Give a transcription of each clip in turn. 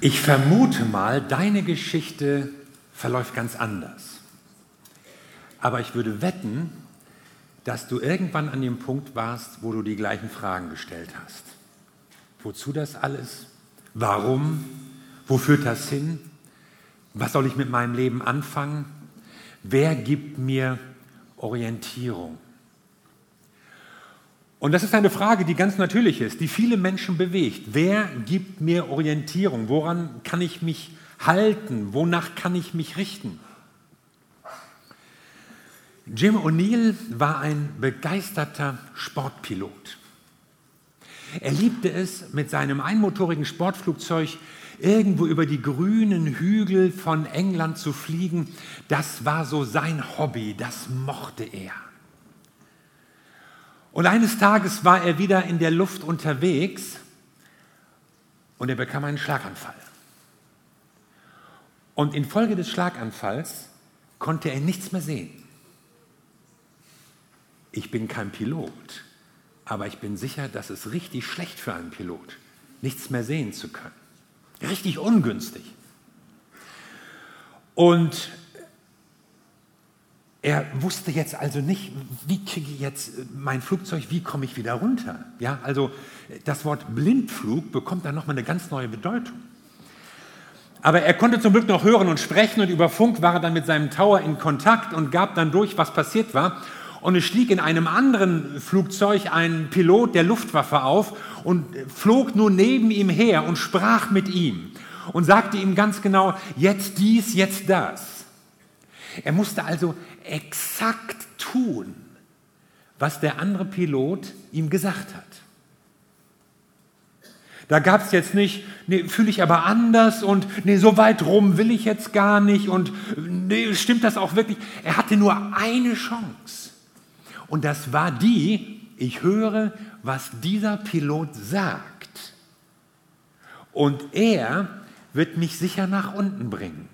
Ich vermute mal, deine Geschichte verläuft ganz anders. Aber ich würde wetten, dass du irgendwann an dem Punkt warst, wo du die gleichen Fragen gestellt hast. Wozu das alles? Warum? Wo führt das hin? Was soll ich mit meinem Leben anfangen? Wer gibt mir Orientierung? Und das ist eine Frage, die ganz natürlich ist, die viele Menschen bewegt. Wer gibt mir Orientierung? Woran kann ich mich halten? Wonach kann ich mich richten? Jim O'Neill war ein begeisterter Sportpilot. Er liebte es, mit seinem einmotorigen Sportflugzeug irgendwo über die grünen Hügel von England zu fliegen. Das war so sein Hobby, das mochte er. Und eines Tages war er wieder in der Luft unterwegs und er bekam einen Schlaganfall. Und infolge des Schlaganfalls konnte er nichts mehr sehen. Ich bin kein Pilot, aber ich bin sicher, dass es richtig schlecht für einen Pilot, nichts mehr sehen zu können. Richtig ungünstig. Und er wusste jetzt also nicht, wie kriege ich jetzt mein Flugzeug, wie komme ich wieder runter. Ja, also das Wort Blindflug bekommt dann nochmal eine ganz neue Bedeutung. Aber er konnte zum Glück noch hören und sprechen und über Funk war er dann mit seinem Tower in Kontakt und gab dann durch, was passiert war. Und es stieg in einem anderen Flugzeug ein Pilot der Luftwaffe auf und flog nur neben ihm her und sprach mit ihm und sagte ihm ganz genau, jetzt dies, jetzt das. Er musste also exakt tun, was der andere Pilot ihm gesagt hat. Da gab es jetzt nicht, nee, fühle ich aber anders und nee, so weit rum will ich jetzt gar nicht und nee, stimmt das auch wirklich? Er hatte nur eine Chance. Und das war die, ich höre, was dieser Pilot sagt. Und er wird mich sicher nach unten bringen.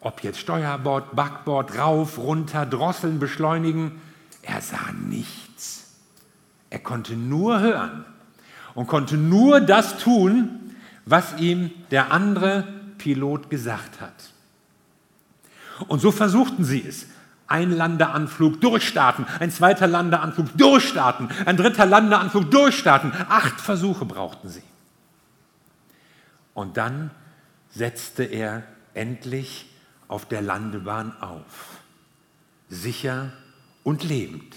Ob jetzt Steuerbord, Backbord, rauf, runter, drosseln, beschleunigen, er sah nichts. Er konnte nur hören und konnte nur das tun, was ihm der andere Pilot gesagt hat. Und so versuchten sie es. Ein Landeanflug durchstarten, ein zweiter Landeanflug durchstarten, ein dritter Landeanflug durchstarten. Acht Versuche brauchten sie. Und dann setzte er endlich auf der Landebahn auf, sicher und lebend,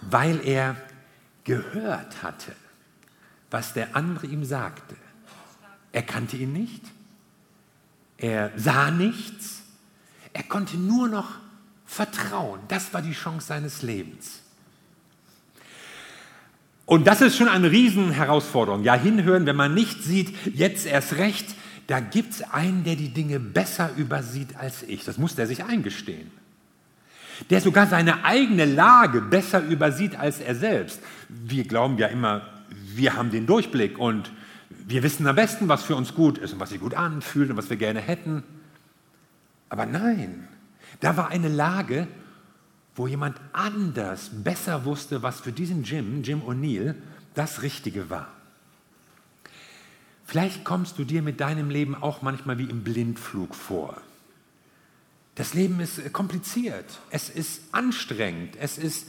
weil er gehört hatte, was der andere ihm sagte. Er kannte ihn nicht, er sah nichts, er konnte nur noch vertrauen. Das war die Chance seines Lebens. Und das ist schon eine Riesenherausforderung. Ja, hinhören, wenn man nicht sieht, jetzt erst recht, da gibt es einen, der die Dinge besser übersieht als ich. Das muss der sich eingestehen. Der sogar seine eigene Lage besser übersieht als er selbst. Wir glauben ja immer, wir haben den Durchblick und wir wissen am besten, was für uns gut ist und was sich gut anfühlt und was wir gerne hätten. Aber nein, da war eine Lage, wo jemand anders besser wusste, was für diesen Jim, Jim O'Neill, das Richtige war. Vielleicht kommst du dir mit deinem Leben auch manchmal wie im Blindflug vor. Das Leben ist kompliziert, es ist anstrengend, es ist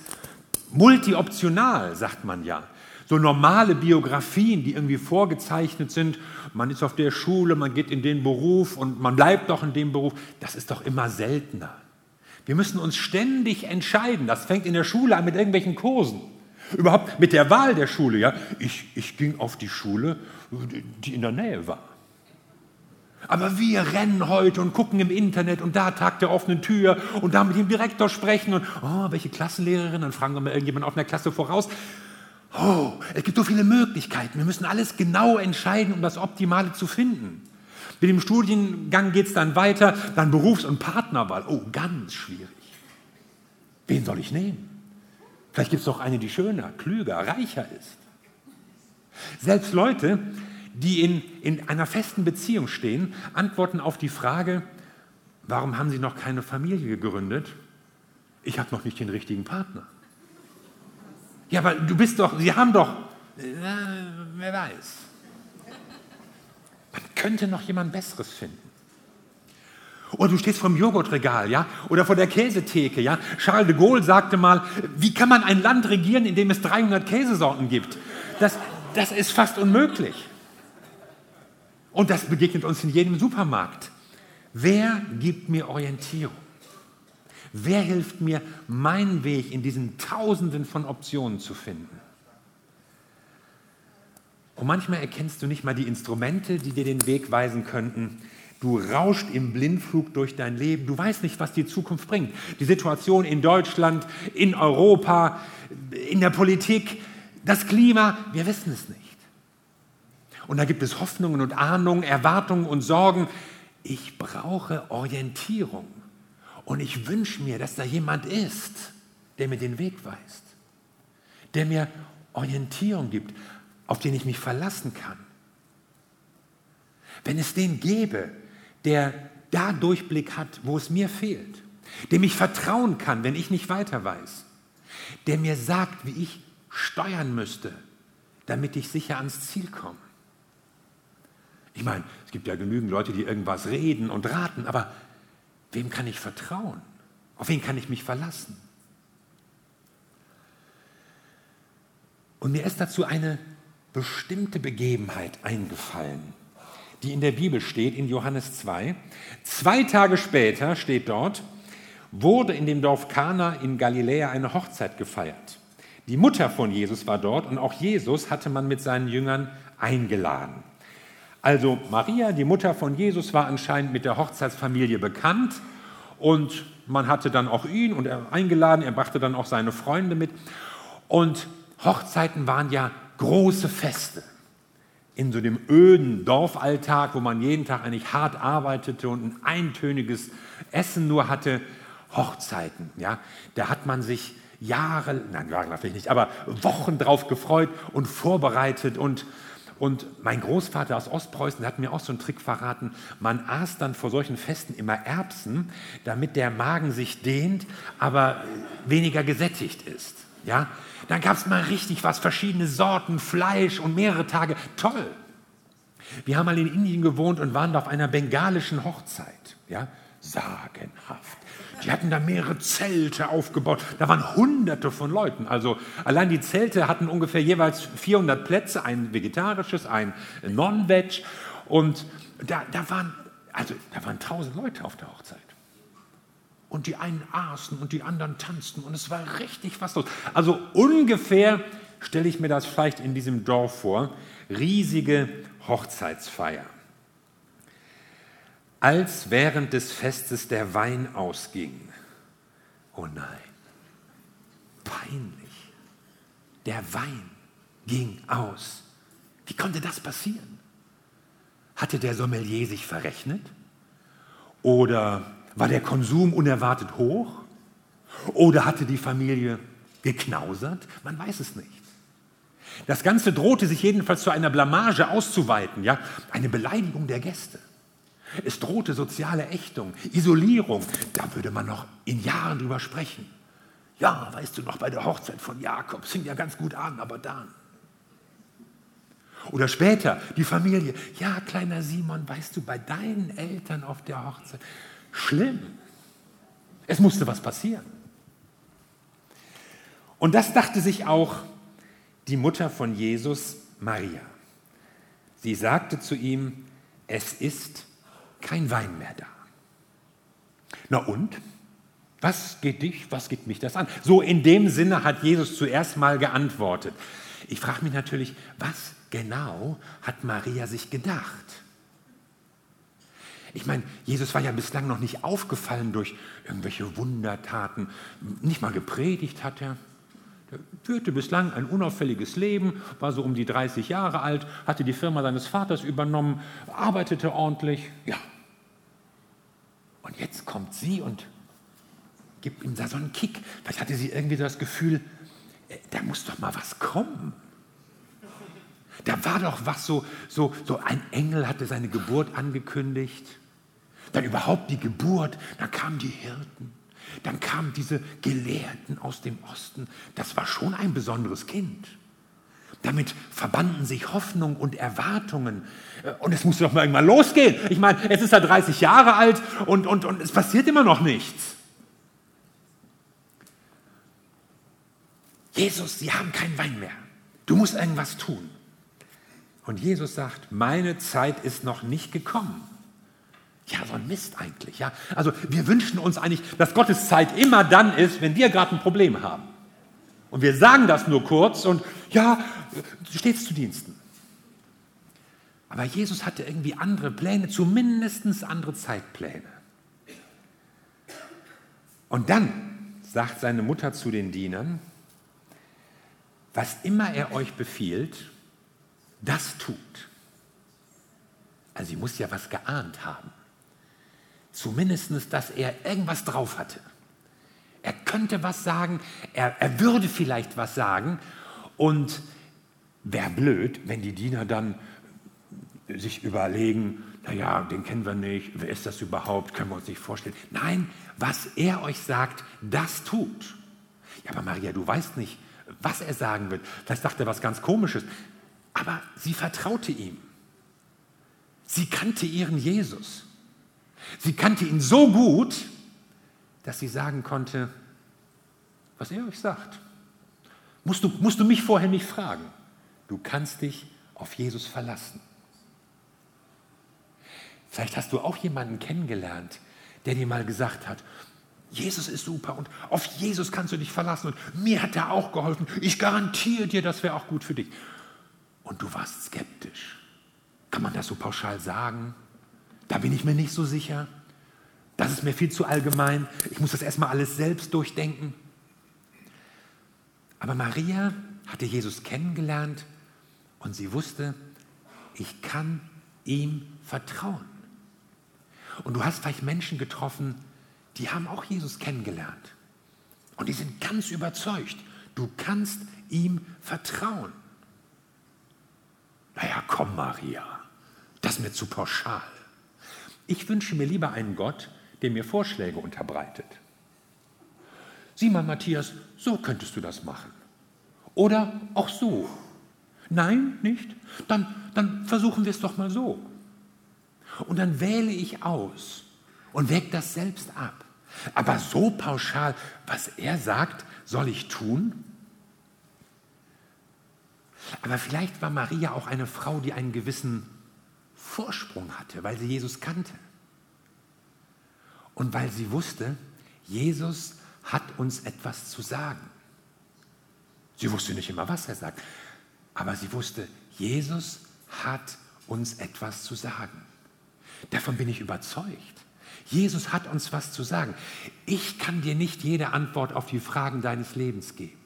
multioptional, sagt man ja. So normale Biografien, die irgendwie vorgezeichnet sind, man ist auf der Schule, man geht in den Beruf und man bleibt doch in dem Beruf, das ist doch immer seltener. Wir müssen uns ständig entscheiden. Das fängt in der Schule an mit irgendwelchen Kursen. Überhaupt mit der Wahl der Schule. Ja? Ich, ich ging auf die Schule, die in der Nähe war. Aber wir rennen heute und gucken im Internet und da Tag der offenen Tür und da mit dem Direktor sprechen und oh, welche Klassenlehrerin, dann fragen wir mal irgendjemand auf einer Klasse voraus. Oh, es gibt so viele Möglichkeiten. Wir müssen alles genau entscheiden, um das Optimale zu finden. Mit dem Studiengang geht es dann weiter, dann Berufs- und Partnerwahl. Oh, ganz schwierig. Wen soll ich nehmen? Vielleicht gibt es doch eine, die schöner, klüger, reicher ist. Selbst Leute, die in, in einer festen Beziehung stehen, antworten auf die Frage, warum haben sie noch keine Familie gegründet? Ich habe noch nicht den richtigen Partner. Ja, aber du bist doch, sie haben doch, äh, wer weiß. könnte noch jemand Besseres finden. Oder du stehst vom Joghurtregal, ja, oder vor der Käsetheke, ja. Charles de Gaulle sagte mal, wie kann man ein Land regieren, in dem es 300 Käsesorten gibt? Das, das ist fast unmöglich. Und das begegnet uns in jedem Supermarkt. Wer gibt mir Orientierung? Wer hilft mir, meinen Weg in diesen Tausenden von Optionen zu finden? Und manchmal erkennst du nicht mal die Instrumente, die dir den Weg weisen könnten. Du rauscht im Blindflug durch dein Leben. Du weißt nicht, was die Zukunft bringt. Die Situation in Deutschland, in Europa, in der Politik, das Klima, wir wissen es nicht. Und da gibt es Hoffnungen und Ahnungen, Erwartungen und Sorgen. Ich brauche Orientierung. Und ich wünsche mir, dass da jemand ist, der mir den Weg weist, der mir Orientierung gibt, auf den ich mich verlassen kann. Wenn es den gäbe, der da Durchblick hat, wo es mir fehlt, dem ich vertrauen kann, wenn ich nicht weiter weiß, der mir sagt, wie ich steuern müsste, damit ich sicher ans Ziel komme. Ich meine, es gibt ja genügend Leute, die irgendwas reden und raten, aber wem kann ich vertrauen? Auf wen kann ich mich verlassen? Und mir ist dazu eine bestimmte Begebenheit eingefallen, die in der Bibel steht, in Johannes 2. Zwei Tage später steht dort, wurde in dem Dorf Kana in Galiläa eine Hochzeit gefeiert. Die Mutter von Jesus war dort und auch Jesus hatte man mit seinen Jüngern eingeladen. Also Maria, die Mutter von Jesus, war anscheinend mit der Hochzeitsfamilie bekannt und man hatte dann auch ihn und er eingeladen, er brachte dann auch seine Freunde mit. Und Hochzeiten waren ja große Feste. In so dem öden Dorfalltag, wo man jeden Tag eigentlich hart arbeitete und ein eintöniges Essen nur hatte, Hochzeiten, ja, da hat man sich Jahre, nein, Jahre vielleicht nicht, aber Wochen drauf gefreut und vorbereitet und und mein Großvater aus Ostpreußen hat mir auch so einen Trick verraten. Man aß dann vor solchen Festen immer Erbsen, damit der Magen sich dehnt, aber weniger gesättigt ist. Ja? Dann gab es mal richtig was, verschiedene Sorten, Fleisch und mehrere Tage. Toll. Wir haben mal in Indien gewohnt und waren da auf einer bengalischen Hochzeit. Ja? Sagenhaft. Die hatten da mehrere Zelte aufgebaut. Da waren hunderte von Leuten. Also allein die Zelte hatten ungefähr jeweils 400 Plätze, ein vegetarisches, ein Non-Veg. Und da, da, waren, also, da waren tausend Leute auf der Hochzeit. Und die einen aßen und die anderen tanzten und es war richtig was los. Also ungefähr stelle ich mir das vielleicht in diesem Dorf vor, riesige Hochzeitsfeier. Als während des Festes der Wein ausging. Oh nein, peinlich. Der Wein ging aus. Wie konnte das passieren? Hatte der Sommelier sich verrechnet? Oder war der Konsum unerwartet hoch? Oder hatte die Familie geknausert? Man weiß es nicht. Das Ganze drohte sich jedenfalls zu einer Blamage auszuweiten, ja? eine Beleidigung der Gäste. Es drohte soziale Ächtung, Isolierung. Da würde man noch in Jahren drüber sprechen. Ja, weißt du noch, bei der Hochzeit von Jakob, fing ja ganz gut an, aber dann. Oder später die Familie. Ja, kleiner Simon, weißt du, bei deinen Eltern auf der Hochzeit, schlimm. Es musste was passieren. Und das dachte sich auch die Mutter von Jesus, Maria. Sie sagte zu ihm, es ist kein Wein mehr da. Na und? Was geht dich, was geht mich das an? So in dem Sinne hat Jesus zuerst mal geantwortet. Ich frage mich natürlich, was genau hat Maria sich gedacht? Ich meine, Jesus war ja bislang noch nicht aufgefallen durch irgendwelche Wundertaten. Nicht mal gepredigt hat er. Er führte bislang ein unauffälliges Leben, war so um die 30 Jahre alt, hatte die Firma seines Vaters übernommen, arbeitete ordentlich. Ja. Und jetzt kommt sie und gibt ihm da so einen Kick. Vielleicht hatte sie irgendwie das Gefühl, äh, da muss doch mal was kommen. Da war doch was so, so, so ein Engel hatte seine Geburt angekündigt. Dann überhaupt die Geburt, dann kamen die Hirten, dann kamen diese Gelehrten aus dem Osten. Das war schon ein besonderes Kind. Damit verbanden sich Hoffnung und Erwartungen. Und es musste doch mal irgendwann losgehen. Ich meine, es ist ja 30 Jahre alt und, und, und es passiert immer noch nichts. Jesus, Sie haben keinen Wein mehr. Du musst irgendwas tun. Und Jesus sagt, meine Zeit ist noch nicht gekommen. Ja, so ein Mist eigentlich. Ja? Also wir wünschen uns eigentlich, dass Gottes Zeit immer dann ist, wenn wir gerade ein Problem haben. Und wir sagen das nur kurz und ja, stets zu Diensten. Aber Jesus hatte irgendwie andere Pläne, zumindest andere Zeitpläne. Und dann sagt seine Mutter zu den Dienern, was immer er euch befiehlt, das tut. Also sie muss ja was geahnt haben. Zumindest, dass er irgendwas drauf hatte. Er könnte was sagen, er, er würde vielleicht was sagen. Und wäre blöd, wenn die Diener dann sich überlegen, naja, den kennen wir nicht, wer ist das überhaupt, können wir uns nicht vorstellen. Nein, was er euch sagt, das tut. Ja, aber Maria, du weißt nicht, was er sagen wird. Vielleicht sagt er was ganz Komisches. Aber sie vertraute ihm. Sie kannte ihren Jesus. Sie kannte ihn so gut, dass sie sagen konnte, was er euch sagt. Musst du, musst du mich vorher nicht fragen. Du kannst dich auf Jesus verlassen. Vielleicht hast du auch jemanden kennengelernt, der dir mal gesagt hat, Jesus ist super und auf Jesus kannst du dich verlassen und mir hat er auch geholfen. Ich garantiere dir, das wäre auch gut für dich. Und du warst skeptisch. Kann man das so pauschal sagen? Da bin ich mir nicht so sicher. Das ist mir viel zu allgemein. Ich muss das erstmal alles selbst durchdenken. Aber Maria hatte Jesus kennengelernt und sie wusste, ich kann ihm vertrauen. Und du hast vielleicht Menschen getroffen, die haben auch Jesus kennengelernt. Und die sind ganz überzeugt, du kannst ihm vertrauen. Naja, komm Maria, das ist mir zu pauschal. Ich wünsche mir lieber einen Gott, der mir Vorschläge unterbreitet. Sieh mal, Matthias, so könntest du das machen. Oder auch so. Nein, nicht? Dann, dann versuchen wir es doch mal so. Und dann wähle ich aus und wäge das selbst ab. Aber so pauschal, was er sagt, soll ich tun? Aber vielleicht war Maria auch eine Frau, die einen gewissen Vorsprung hatte, weil sie Jesus kannte. Und weil sie wusste, Jesus hat uns etwas zu sagen. Sie wusste nicht immer, was er sagt, aber sie wusste, Jesus hat uns etwas zu sagen. Davon bin ich überzeugt. Jesus hat uns was zu sagen. Ich kann dir nicht jede Antwort auf die Fragen deines Lebens geben.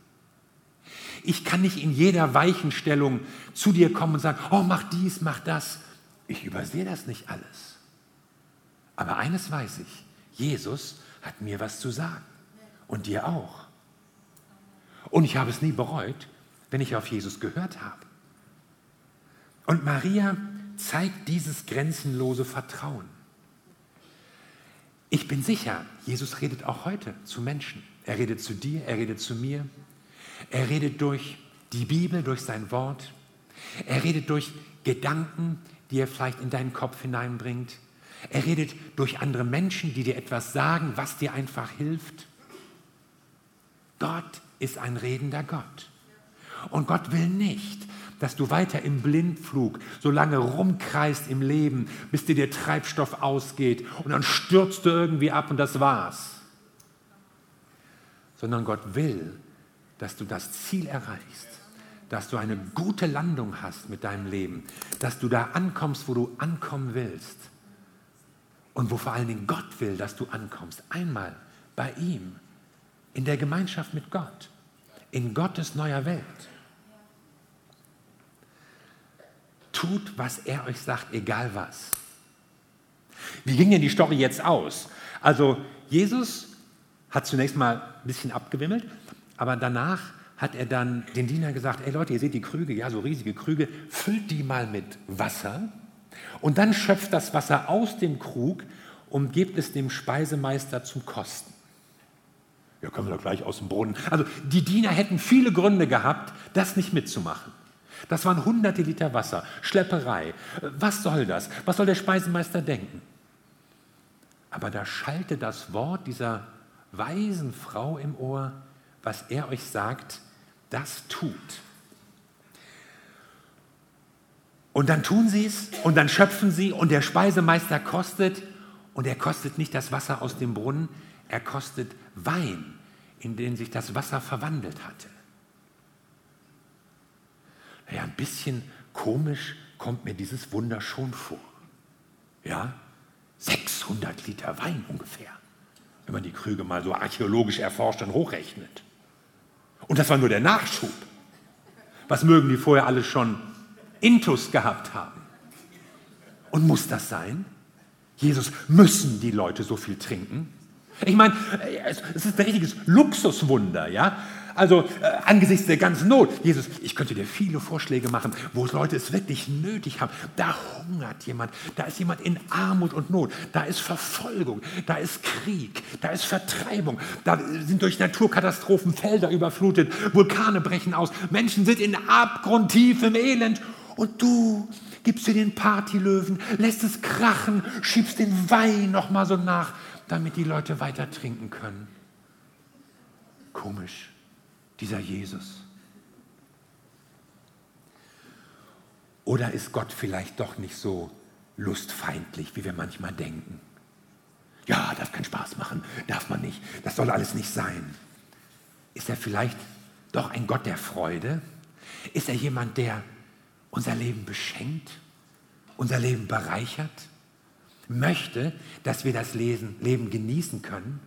Ich kann nicht in jeder Weichenstellung zu dir kommen und sagen, oh, mach dies, mach das. Ich übersehe das nicht alles. Aber eines weiß ich, Jesus hat mir was zu sagen und dir auch. Und ich habe es nie bereut, wenn ich auf Jesus gehört habe. Und Maria zeigt dieses grenzenlose Vertrauen. Ich bin sicher, Jesus redet auch heute zu Menschen. Er redet zu dir, er redet zu mir. Er redet durch die Bibel, durch sein Wort. Er redet durch Gedanken, die er vielleicht in deinen Kopf hineinbringt. Er redet durch andere Menschen, die dir etwas sagen, was dir einfach hilft. Gott ist ein redender Gott. Und Gott will nicht, dass du weiter im Blindflug so lange rumkreist im Leben, bis dir der Treibstoff ausgeht und dann stürzt du irgendwie ab und das war's. Sondern Gott will, dass du das Ziel erreichst, dass du eine gute Landung hast mit deinem Leben, dass du da ankommst, wo du ankommen willst und wo vor allen Dingen Gott will, dass du ankommst. Einmal bei ihm, in der Gemeinschaft mit Gott, in Gottes neuer Welt. Tut, was er euch sagt, egal was. Wie ging denn die Story jetzt aus? Also Jesus hat zunächst mal ein bisschen abgewimmelt, aber danach hat er dann den Dienern gesagt, ey Leute, ihr seht die Krüge, ja, so riesige Krüge, füllt die mal mit Wasser und dann schöpft das Wasser aus dem Krug und gebt es dem Speisemeister zum Kosten. Ja, können wir doch gleich aus dem Brunnen. Also die Diener hätten viele Gründe gehabt, das nicht mitzumachen. Das waren hunderte Liter Wasser, Schlepperei. Was soll das? Was soll der Speisemeister denken? Aber da schallte das Wort dieser weisen Frau im Ohr, was er euch sagt, das tut. Und dann tun sie es und dann schöpfen sie und der Speisemeister kostet und er kostet nicht das Wasser aus dem Brunnen, er kostet Wein, in den sich das Wasser verwandelt hatte. Naja, ein bisschen komisch kommt mir dieses Wunder schon vor. Ja, 600 Liter Wein ungefähr, wenn man die Krüge mal so archäologisch erforscht und hochrechnet. Und das war nur der Nachschub. Was mögen die vorher alles schon Intus gehabt haben? Und muss das sein? Jesus, müssen die Leute so viel trinken? Ich meine, es ist ein richtiges Luxuswunder, ja? Also äh, angesichts der ganzen Not, Jesus, ich könnte dir viele Vorschläge machen, wo Leute es wirklich nötig haben. Da hungert jemand, da ist jemand in Armut und Not, da ist Verfolgung, da ist Krieg, da ist Vertreibung, da sind durch Naturkatastrophen Felder überflutet, Vulkane brechen aus, Menschen sind in abgrundtiefem Elend. Und du gibst dir den Partylöwen, lässt es krachen, schiebst den Wein noch mal so nach, damit die Leute weiter trinken können. Komisch dieser Jesus? Oder ist Gott vielleicht doch nicht so lustfeindlich, wie wir manchmal denken? Ja, darf keinen Spaß machen, darf man nicht, das soll alles nicht sein. Ist er vielleicht doch ein Gott der Freude? Ist er jemand, der unser Leben beschenkt, unser Leben bereichert, möchte, dass wir das Leben genießen können?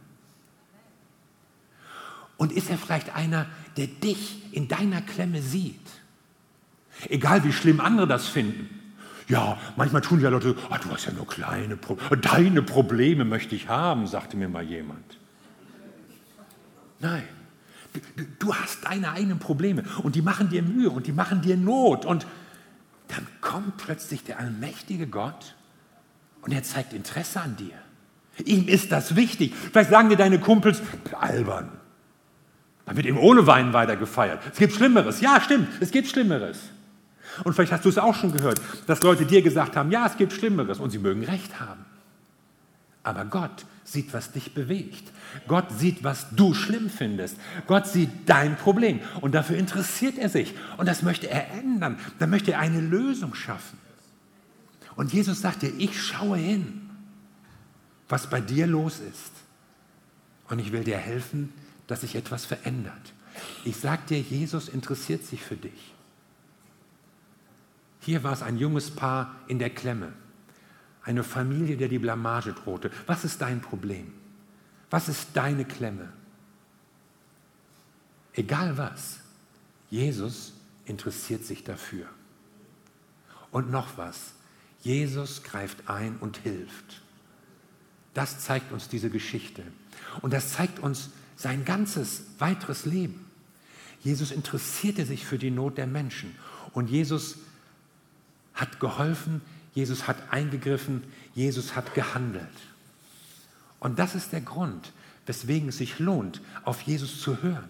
Und ist er vielleicht einer, der dich in deiner Klemme sieht? Egal wie schlimm andere das finden. Ja, manchmal tun ja Leute, oh, du hast ja nur kleine Probleme. Deine Probleme möchte ich haben, sagte mir mal jemand. Nein, du, du hast deine eigenen Probleme und die machen dir Mühe und die machen dir Not. Und dann kommt plötzlich der allmächtige Gott und er zeigt Interesse an dir. Ihm ist das wichtig. Vielleicht sagen dir deine Kumpels, albern. Da wird eben ohne Wein weiter gefeiert. Es gibt Schlimmeres. Ja, stimmt, es gibt Schlimmeres. Und vielleicht hast du es auch schon gehört, dass Leute dir gesagt haben, ja, es gibt Schlimmeres und sie mögen recht haben. Aber Gott sieht, was dich bewegt. Gott sieht, was du schlimm findest. Gott sieht dein Problem und dafür interessiert er sich. Und das möchte er ändern. Da möchte er eine Lösung schaffen. Und Jesus sagt dir, ich schaue hin, was bei dir los ist. Und ich will dir helfen, dass sich etwas verändert. Ich sage dir, Jesus interessiert sich für dich. Hier war es ein junges Paar in der Klemme, eine Familie, der die Blamage drohte. Was ist dein Problem? Was ist deine Klemme? Egal was, Jesus interessiert sich dafür. Und noch was, Jesus greift ein und hilft. Das zeigt uns diese Geschichte. Und das zeigt uns, sein ganzes weiteres Leben. Jesus interessierte sich für die Not der Menschen und Jesus hat geholfen, Jesus hat eingegriffen, Jesus hat gehandelt. Und das ist der Grund, weswegen es sich lohnt, auf Jesus zu hören.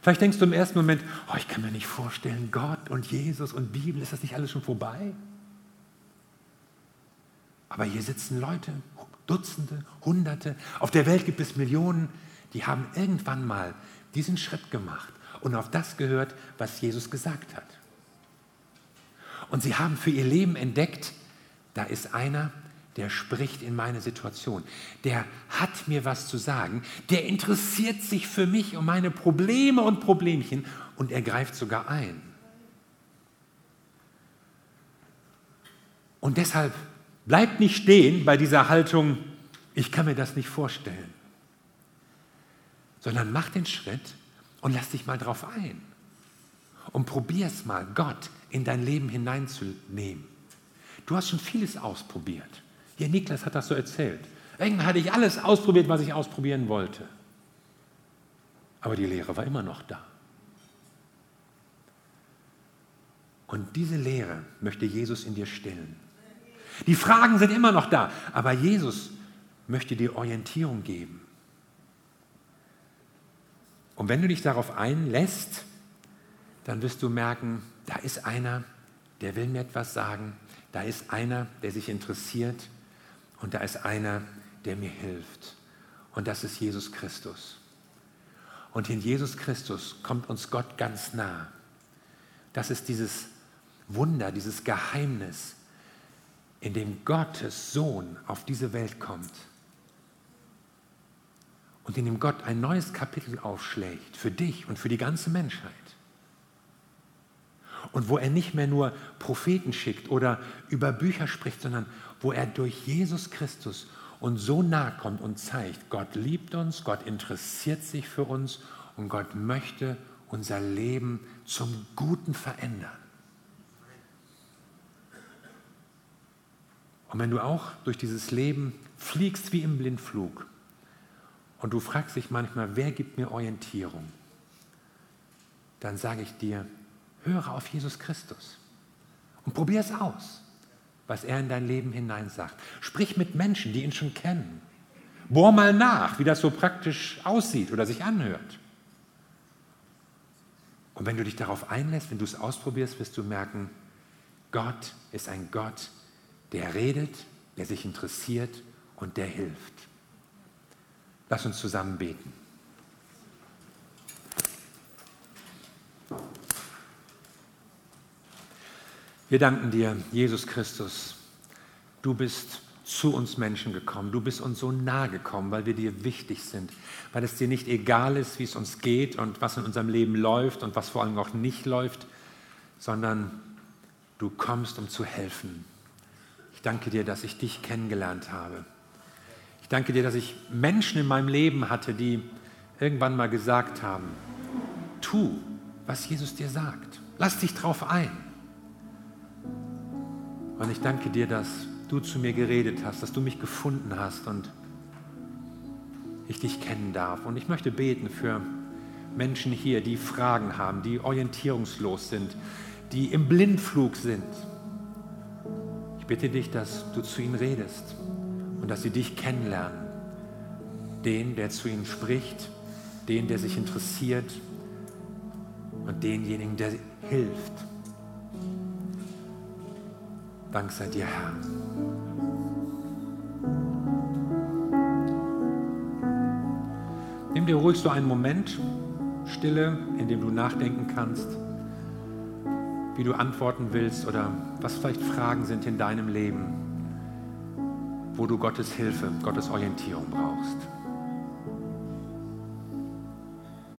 Vielleicht denkst du im ersten Moment, oh, ich kann mir nicht vorstellen, Gott und Jesus und Bibel, ist das nicht alles schon vorbei? Aber hier sitzen Leute, Dutzende, Hunderte. Auf der Welt gibt es Millionen, die haben irgendwann mal diesen Schritt gemacht und auf das gehört, was Jesus gesagt hat. Und sie haben für ihr Leben entdeckt, da ist einer, der spricht in meine Situation, der hat mir was zu sagen, der interessiert sich für mich um meine Probleme und Problemchen und er greift sogar ein. Und deshalb Bleib nicht stehen bei dieser Haltung, ich kann mir das nicht vorstellen, sondern mach den Schritt und lass dich mal drauf ein. Und probier es mal, Gott in dein Leben hineinzunehmen. Du hast schon vieles ausprobiert. Hier, Niklas hat das so erzählt. Irgendwann hatte ich alles ausprobiert, was ich ausprobieren wollte. Aber die Lehre war immer noch da. Und diese Lehre möchte Jesus in dir stillen. Die Fragen sind immer noch da, aber Jesus möchte dir Orientierung geben. Und wenn du dich darauf einlässt, dann wirst du merken, da ist einer, der will mir etwas sagen, da ist einer, der sich interessiert und da ist einer, der mir hilft. Und das ist Jesus Christus. Und in Jesus Christus kommt uns Gott ganz nah. Das ist dieses Wunder, dieses Geheimnis, in dem Gottes Sohn auf diese Welt kommt und in dem Gott ein neues Kapitel aufschlägt für dich und für die ganze Menschheit. Und wo er nicht mehr nur Propheten schickt oder über Bücher spricht, sondern wo er durch Jesus Christus uns so nahe kommt und zeigt, Gott liebt uns, Gott interessiert sich für uns und Gott möchte unser Leben zum Guten verändern. Und wenn du auch durch dieses Leben fliegst wie im Blindflug und du fragst dich manchmal, wer gibt mir Orientierung, dann sage ich dir, höre auf Jesus Christus und probier es aus, was er in dein Leben hinein sagt. Sprich mit Menschen, die ihn schon kennen. Bohr mal nach, wie das so praktisch aussieht oder sich anhört. Und wenn du dich darauf einlässt, wenn du es ausprobierst, wirst du merken, Gott ist ein Gott, der redet, der sich interessiert und der hilft. Lass uns zusammen beten. Wir danken dir, Jesus Christus. Du bist zu uns Menschen gekommen. Du bist uns so nahe gekommen, weil wir dir wichtig sind, weil es dir nicht egal ist, wie es uns geht und was in unserem Leben läuft und was vor allem auch nicht läuft, sondern du kommst, um zu helfen. Ich danke dir, dass ich dich kennengelernt habe. Ich danke dir, dass ich Menschen in meinem Leben hatte, die irgendwann mal gesagt haben, tu, was Jesus dir sagt. Lass dich drauf ein. Und ich danke dir, dass du zu mir geredet hast, dass du mich gefunden hast und ich dich kennen darf. Und ich möchte beten für Menschen hier, die Fragen haben, die orientierungslos sind, die im Blindflug sind. Ich bitte dich, dass du zu ihnen redest und dass sie dich kennenlernen. Den, der zu ihnen spricht, den, der sich interessiert und denjenigen, der hilft. Dank sei dir, Herr. Nimm dir ruhig so einen Moment Stille, in dem du nachdenken kannst, wie du antworten willst oder was vielleicht Fragen sind in deinem Leben, wo du Gottes Hilfe, Gottes Orientierung brauchst.